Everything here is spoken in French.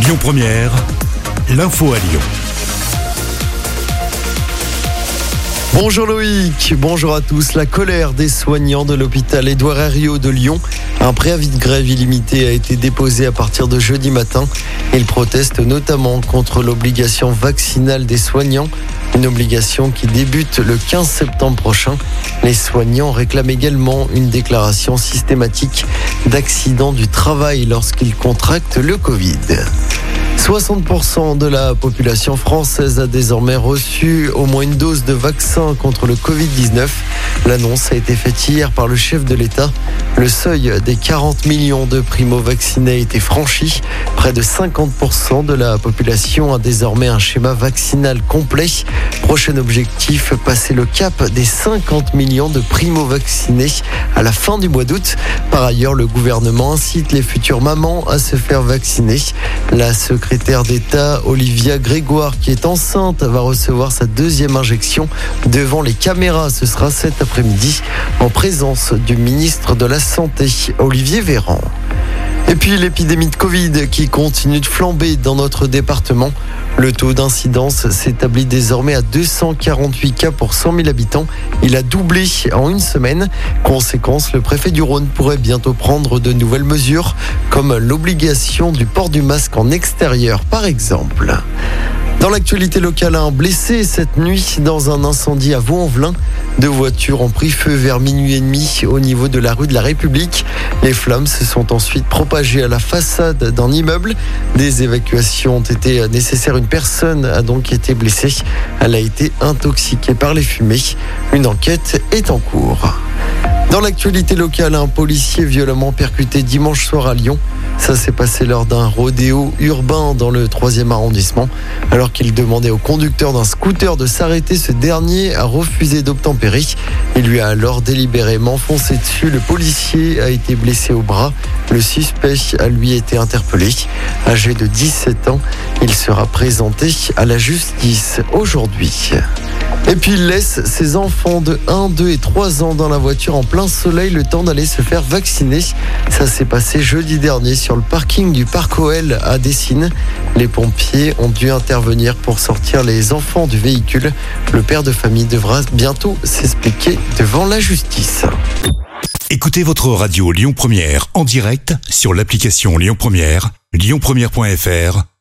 Lyon Première, l'info à Lyon. Bonjour Loïc, bonjour à tous. La colère des soignants de l'hôpital Édouard Herriot de Lyon. Un préavis de grève illimité a été déposé à partir de jeudi matin. Ils protestent notamment contre l'obligation vaccinale des soignants, une obligation qui débute le 15 septembre prochain. Les soignants réclament également une déclaration systématique d'accident du travail lorsqu'ils contractent le Covid. 60% de la population française a désormais reçu au moins une dose de vaccin contre le Covid-19. L'annonce a été faite hier par le chef de l'État. Le seuil des 40 millions de primo-vaccinés a été franchi. Près de 50% de la population a désormais un schéma vaccinal complet. Prochain objectif, passer le cap des 50 millions de primo-vaccinés à la fin du mois d'août. Par ailleurs, le gouvernement incite les futures mamans à se faire vacciner. La secrétaire d'État Olivia Grégoire, qui est enceinte, va recevoir sa deuxième injection devant les caméras. Ce sera cet après-midi en présence du ministre de la Santé, Olivier Véran. Et puis l'épidémie de Covid qui continue de flamber dans notre département. Le taux d'incidence s'établit désormais à 248 cas pour 100 000 habitants. Il a doublé en une semaine. Conséquence, le préfet du Rhône pourrait bientôt prendre de nouvelles mesures, comme l'obligation du port du masque en extérieur, par exemple. Dans l'actualité locale, un blessé cette nuit dans un incendie à Vaux-en-Velin. Deux voitures ont pris feu vers minuit et demi au niveau de la rue de la République. Les flammes se sont ensuite propagées à la façade d'un immeuble. Des évacuations ont été nécessaires. Une personne a donc été blessée. Elle a été intoxiquée par les fumées. Une enquête est en cours. Dans l'actualité locale, un policier violemment percuté dimanche soir à Lyon. Ça s'est passé lors d'un rodéo urbain dans le 3e arrondissement. Alors qu'il demandait au conducteur d'un scooter de s'arrêter, ce dernier a refusé d'obtempérer. Il lui a alors délibérément foncé dessus. Le policier a été blessé au bras. Le suspect a lui été interpellé. Âgé de 17 ans, il sera présenté à la justice aujourd'hui. Et puis il laisse ses enfants de 1, 2 et 3 ans dans la voiture en plein soleil le temps d'aller se faire vacciner. Ça s'est passé jeudi dernier sur le parking du Parc OL à Dessines. Les pompiers ont dû intervenir pour sortir les enfants du véhicule. Le père de famille devra bientôt s'expliquer devant la justice. Écoutez votre radio Lyon Première en direct sur l'application Lyon Première, lyonpremière.fr